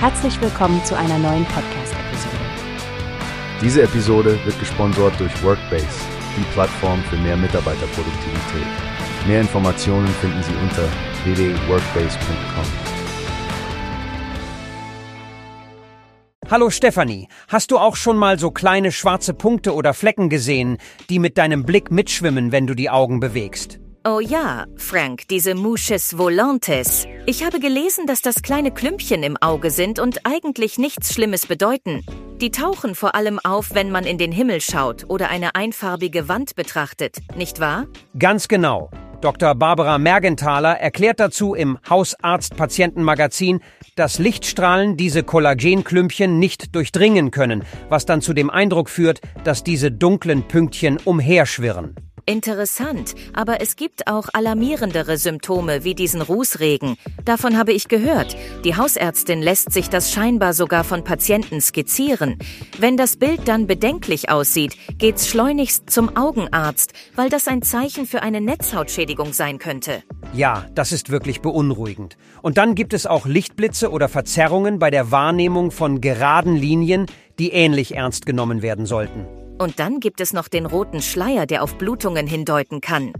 Herzlich willkommen zu einer neuen Podcast-Episode. Diese Episode wird gesponsert durch Workbase, die Plattform für mehr Mitarbeiterproduktivität. Mehr Informationen finden Sie unter www.workbase.com. Hallo Stefanie, hast du auch schon mal so kleine schwarze Punkte oder Flecken gesehen, die mit deinem Blick mitschwimmen, wenn du die Augen bewegst? Oh ja, Frank, diese Mouches volantes. Ich habe gelesen, dass das kleine Klümpchen im Auge sind und eigentlich nichts Schlimmes bedeuten. Die tauchen vor allem auf, wenn man in den Himmel schaut oder eine einfarbige Wand betrachtet, nicht wahr? Ganz genau. Dr. Barbara Mergenthaler erklärt dazu im Hausarzt-Patienten-Magazin, dass Lichtstrahlen diese Kollagenklümpchen nicht durchdringen können, was dann zu dem Eindruck führt, dass diese dunklen Pünktchen umherschwirren. Interessant, aber es gibt auch alarmierendere Symptome wie diesen Rußregen. Davon habe ich gehört. Die Hausärztin lässt sich das scheinbar sogar von Patienten skizzieren. Wenn das Bild dann bedenklich aussieht, geht's schleunigst zum Augenarzt, weil das ein Zeichen für eine Netzhautschädigung sein könnte. Ja, das ist wirklich beunruhigend. Und dann gibt es auch Lichtblitze oder Verzerrungen bei der Wahrnehmung von geraden Linien, die ähnlich ernst genommen werden sollten. Und dann gibt es noch den roten Schleier, der auf Blutungen hindeuten kann.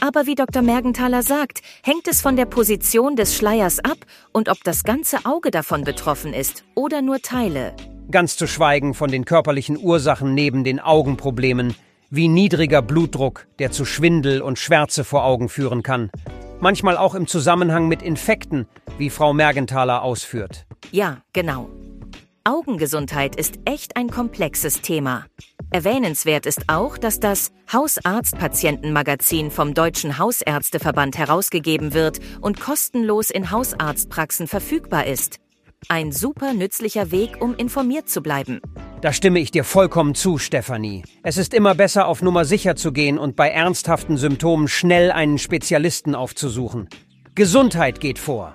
Aber wie Dr. Mergenthaler sagt, hängt es von der Position des Schleiers ab und ob das ganze Auge davon betroffen ist oder nur Teile. Ganz zu schweigen von den körperlichen Ursachen neben den Augenproblemen, wie niedriger Blutdruck, der zu Schwindel und Schwärze vor Augen führen kann. Manchmal auch im Zusammenhang mit Infekten, wie Frau Mergenthaler ausführt. Ja, genau. Augengesundheit ist echt ein komplexes Thema. Erwähnenswert ist auch, dass das Hausarzt-Patienten-Magazin vom Deutschen Hausärzteverband herausgegeben wird und kostenlos in Hausarztpraxen verfügbar ist. Ein super nützlicher Weg, um informiert zu bleiben. Da stimme ich dir vollkommen zu, Stefanie. Es ist immer besser, auf Nummer sicher zu gehen und bei ernsthaften Symptomen schnell einen Spezialisten aufzusuchen. Gesundheit geht vor.